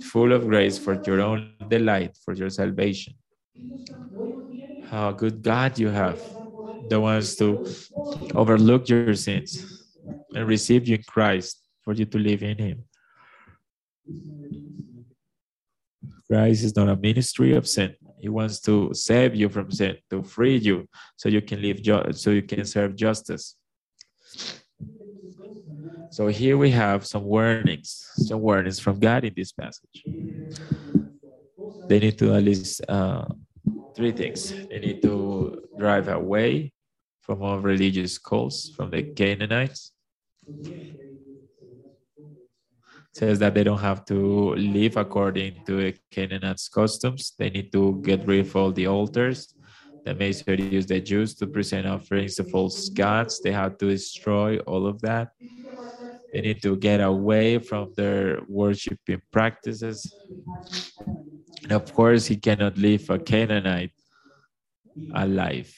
full of grace for your own delight, for your salvation. How good God you have, the ones to overlook your sins and receive you in Christ for you to live in Him. Christ is not a ministry of sin. He wants to save you from sin, to free you, so you can live, so you can serve justice. So here we have some warnings, some warnings from God in this passage. They need to at least uh, three things. They need to drive away from all religious cults, from the Canaanites. Says that they don't have to live according to the Canaanites' customs. They need to get rid of all the altars that may use the Jews to present offerings to false gods. They have to destroy all of that. They need to get away from their worshiping practices. And of course, he cannot leave a Canaanite alive.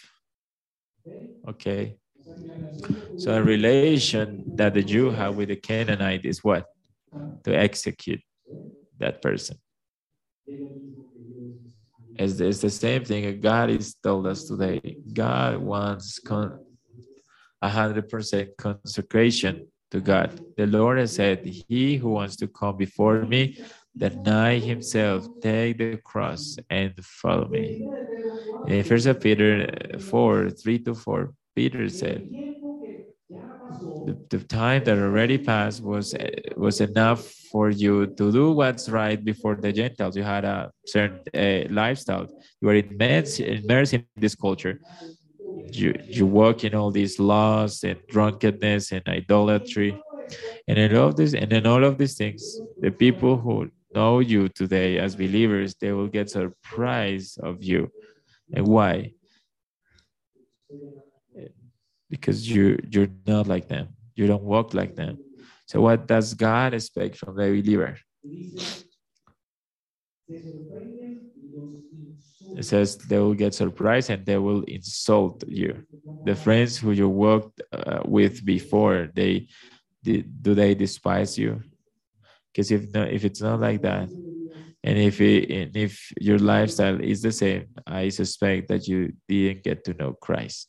Okay. So a relation that the Jew have with the Canaanite is what? To execute that person. It's, it's the same thing God is told us today. God wants con- 100% consecration to God. The Lord has said, He who wants to come before me, deny himself, take the cross, and follow me. In First Peter 4 3 to 4, Peter said, the, the time that already passed was was enough for you to do what's right before the Gentiles. You had a certain uh, lifestyle. You were immersed, immersed in this culture you you walk in all these laws and drunkenness and idolatry and in all of this and in all of these things the people who know you today as believers they will get surprised of you and why because you you're not like them you don't walk like them so what does god expect from the believer it says they will get surprised and they will insult you. The friends who you worked uh, with before, they, they do they despise you? Because if not, if it's not like that, and if it, and if your lifestyle is the same, I suspect that you didn't get to know Christ.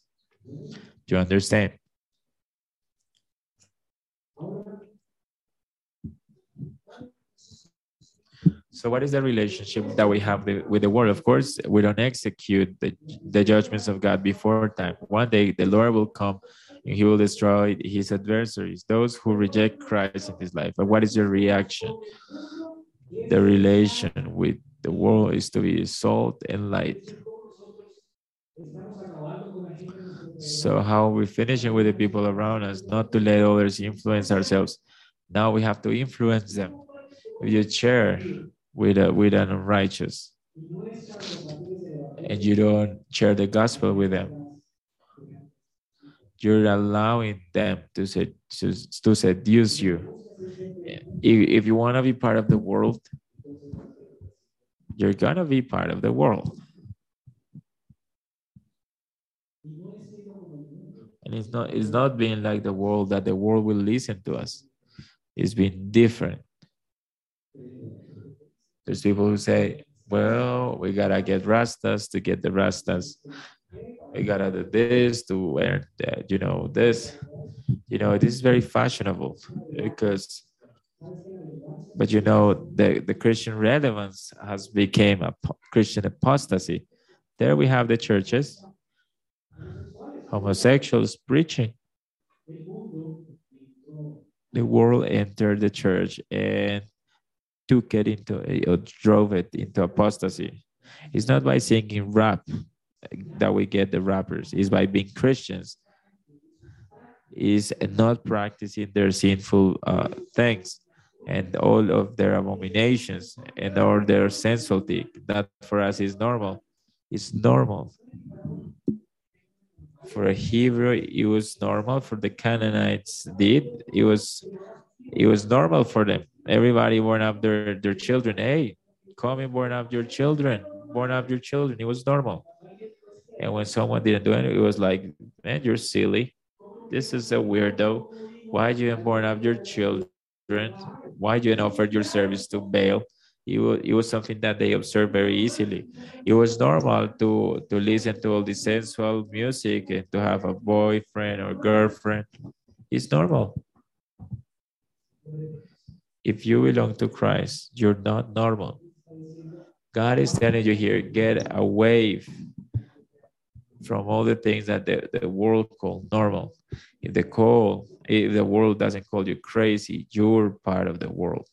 Do you understand? So what is the relationship that we have with the world? Of course, we don't execute the, the judgments of God before time. One day the Lord will come and he will destroy his adversaries, those who reject Christ in his life. But what is your reaction? The relation with the world is to be salt and light. So how we finishing with the people around us, not to let others influence ourselves. Now we have to influence them. If you share with a, with an unrighteous and you don't share the gospel with them you're allowing them to, sed, to, to seduce you if, if you want to be part of the world you're going to be part of the world and it's not it's not being like the world that the world will listen to us it's been different there's people who say, well, we gotta get rastas to get the rastas. We gotta do this to wear that, you know, this. You know, this is very fashionable because but you know the, the Christian relevance has become a Christian apostasy. There we have the churches, homosexuals preaching. The world entered the church and took it into or drove it into apostasy. It's not by singing rap that we get the rappers it's by being Christians, is not practicing their sinful uh, things and all of their abominations and all their sensuality. That for us is normal. It's normal. For a Hebrew, it was normal. For the Canaanites, did it was it was normal for them. Everybody born up their their children. Hey, come and born up your children. Born up your children. It was normal. And when someone didn't do it, it was like, man, you're silly. This is a weirdo. Why you born up your children? Why you offer your service to Baal? It was, it was something that they observed very easily. It was normal to, to listen to all the sensual music and to have a boyfriend or girlfriend. It's normal. If you belong to Christ, you're not normal. God is telling you here, get away from all the things that the, the world call normal. If the call, if the world doesn't call you crazy, you're part of the world.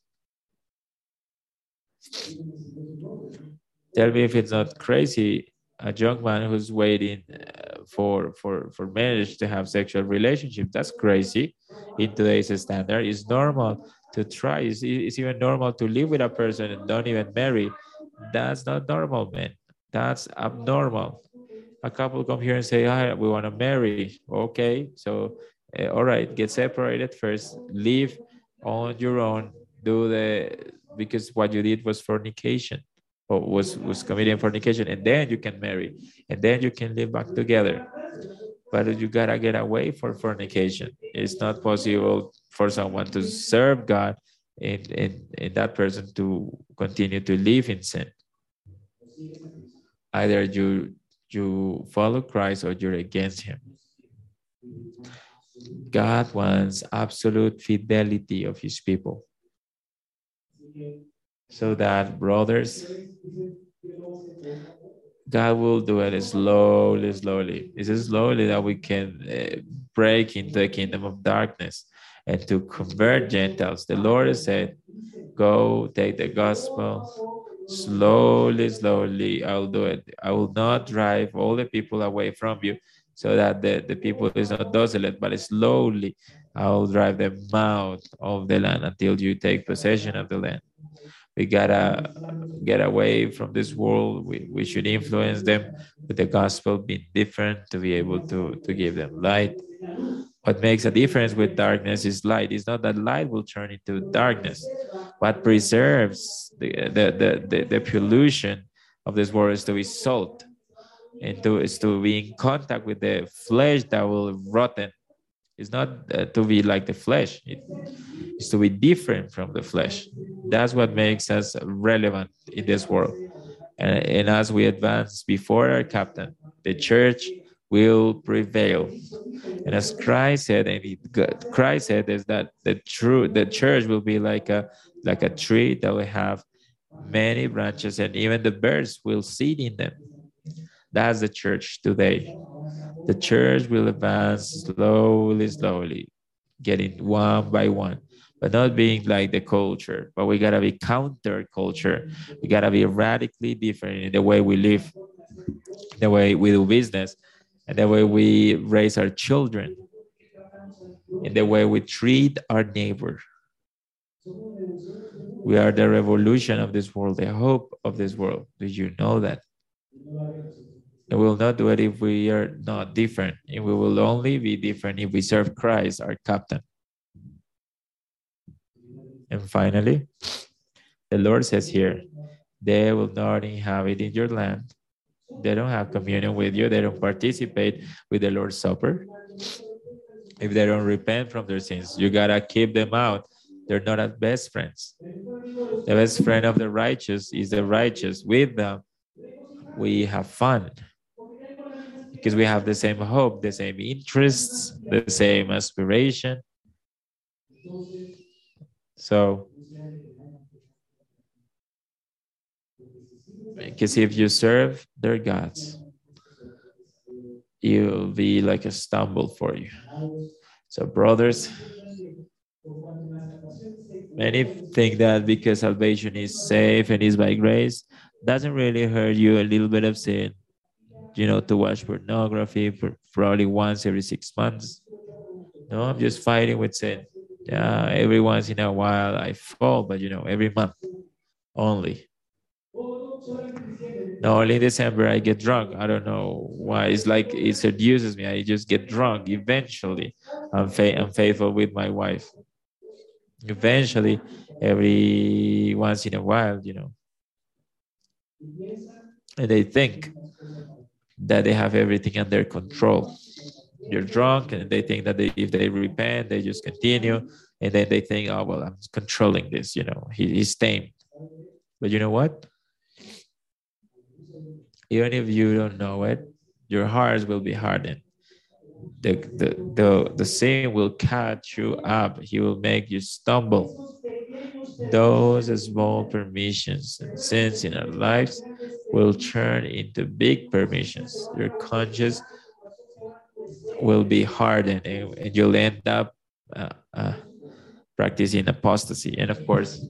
Tell me if it's not crazy. A young man who's waiting uh, for for for marriage to have sexual relationship. That's crazy. In today's standard, it's normal to try. It's, it's even normal to live with a person and don't even marry. That's not normal, man. That's abnormal a couple come here and say, "Hi, we want to marry." Okay, so uh, all right, get separated first, live on your own, do the because what you did was fornication or was was committing fornication, and then you can marry, and then you can live back together. But you gotta get away from fornication. It's not possible for someone to serve God and, and, and that person to continue to live in sin. Either you you follow Christ or you're against him. God wants absolute fidelity of his people. So that, brothers, God will do it slowly, slowly. It's slowly that we can uh, break into the kingdom of darkness and to convert Gentiles. The Lord said, Go take the gospel slowly, slowly, I'll do it. I will not drive all the people away from you so that the, the people is not desolate, but slowly I'll drive them out of the land until you take possession of the land. We gotta get away from this world. We, we should influence them with the gospel being different to be able to, to give them light. What makes a difference with darkness is light. It's not that light will turn into darkness. What preserves the, the, the, the, the pollution of this world is to be salt and to, is to be in contact with the flesh that will rotten. It's not uh, to be like the flesh. It, it's to be different from the flesh. That's what makes us relevant in this world. And, and as we advance before our captain, the church will prevail. And as Christ said, and it, Christ said is that the true the church will be like a like a tree that will have many branches, and even the birds will seed in them. That's the church today. The church will advance slowly, slowly, getting one by one, but not being like the culture. But we gotta be counter culture. We gotta be radically different in the way we live, the way we do business, and the way we raise our children, and the way we treat our neighbor. We are the revolution of this world, the hope of this world. Do you know that? We will not do it if we are not different. And we will only be different if we serve Christ, our captain. And finally, the Lord says here, they will not inhabit in your land they don't have communion with you, they don't participate with the Lord's Supper. If they don't repent from their sins, you gotta keep them out. They're not as best friends. The best friend of the righteous is the righteous. With them, we have fun because we have the same hope, the same interests, the same aspiration. So Because if you serve their gods, it'll be like a stumble for you. So, brothers, many think that because salvation is safe and is by grace, doesn't really hurt you a little bit of sin. You know, to watch pornography for probably once every six months. No, I'm just fighting with sin. Yeah, every once in a while I fall, but you know, every month only. No, only in December I get drunk. I don't know why. It's like it seduces me. I just get drunk. Eventually, I'm, fa- I'm faithful with my wife. Eventually, every once in a while, you know. And they think that they have everything under control. You're drunk, and they think that they, if they repent, they just continue. And then they think, oh, well, I'm controlling this, you know, he, he's tamed. But you know what? Even if you don't know it, your hearts will be hardened. The, the, the, the sin will catch you up. He will make you stumble. Those small permissions and sins in our lives will turn into big permissions. Your conscience will be hardened and, you'll end up uh, uh, practicing apostasy. And of course,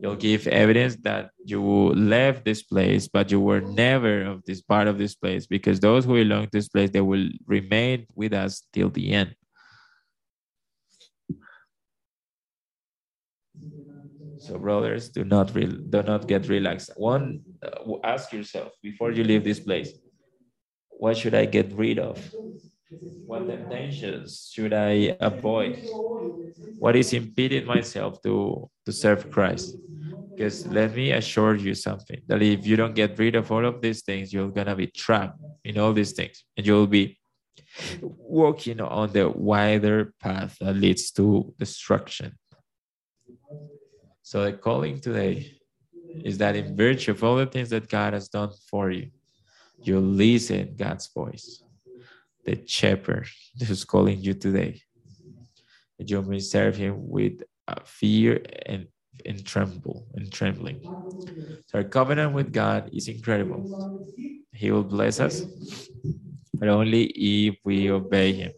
you'll give evidence that you left this place, but you were never of this part of this place, because those who belong to this place, they will remain with us till the end. So, brothers, do not re- do not get relaxed. One, uh, ask yourself before you leave this place, what should I get rid of? What temptations should I avoid? What is impeding myself to to serve Christ? Because let me assure you something that if you don't get rid of all of these things, you're gonna be trapped in all these things, and you'll be walking on the wider path that leads to destruction. So the calling today is that in virtue of all the things that God has done for you, you listen God's voice, the shepherd who's calling you today. And you may serve him with fear and, and tremble and trembling. So our covenant with God is incredible. He will bless us, but only if we obey him.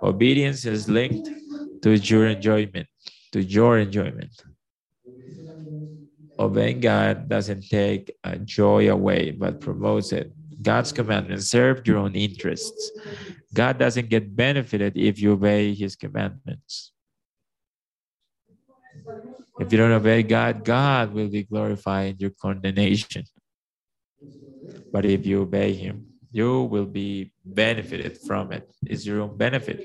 Obedience is linked to your enjoyment, to your enjoyment obeying God doesn't take joy away, but promotes it. God's commandments serve your own interests. God doesn't get benefited if you obey his commandments. If you don't obey God, God will be glorified in your condemnation. But if you obey him, you will be benefited from it. It's your own benefit.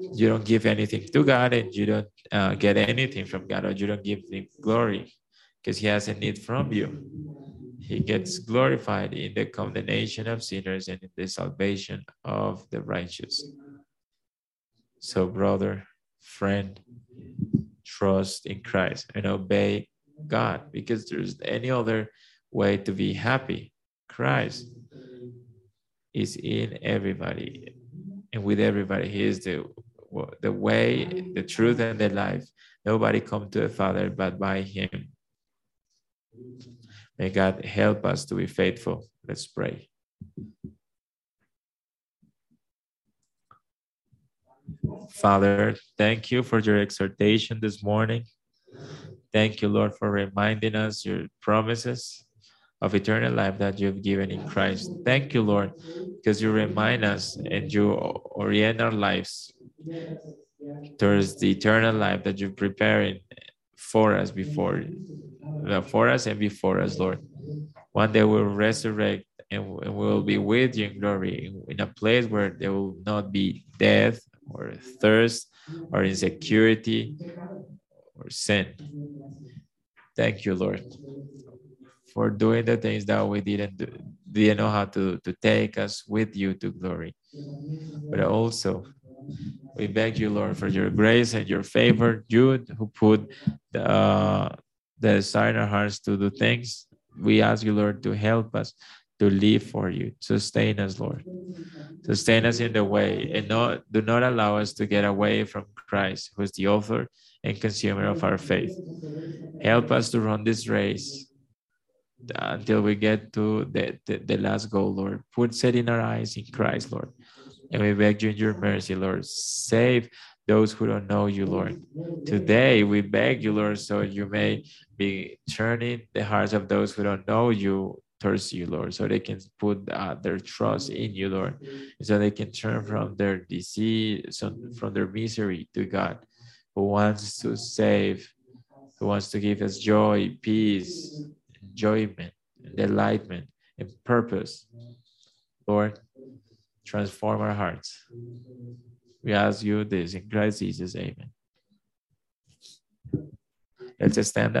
You don't give anything to God and you don't uh, get anything from God or you don't give him glory because he has a need from you. He gets glorified in the condemnation of sinners and in the salvation of the righteous. So, brother, friend, trust in Christ and obey God because there's any other way to be happy. Christ is in everybody and with everybody. He is the the way, the truth, and the life. Nobody come to the Father but by Him. May God help us to be faithful. Let's pray. Father, thank you for your exhortation this morning. Thank you, Lord, for reminding us your promises of eternal life that you've given in Christ. Thank you, Lord, because you remind us and you orient our lives towards the eternal life that you're preparing for us before uh, for us and before us, Lord. One day we'll resurrect and we'll be with you in glory in a place where there will not be death or thirst or insecurity or sin. Thank you, Lord, for doing the things that we didn't do, didn't know how to, to take us with you to glory. But also we beg you, Lord, for your grace and your favor. Jude, who put the, uh, the desire in our hearts to do things. We ask you, Lord, to help us to live for you. Sustain us, Lord. Sustain us in the way and not, do not allow us to get away from Christ, who is the author and consumer of our faith. Help us to run this race until we get to the, the, the last goal, Lord. Put set in our eyes in Christ, Lord. And we beg you in your mercy, Lord, save those who don't know you, Lord. Today, we beg you, Lord, so you may be turning the hearts of those who don't know you towards you, Lord, so they can put uh, their trust in you, Lord, so they can turn from their disease, from their misery to God, who wants to save, who wants to give us joy, peace, enjoyment, delightment, and purpose. Lord, transform our hearts. We ask you this in Christ Jesus. Amen. Let's stand up.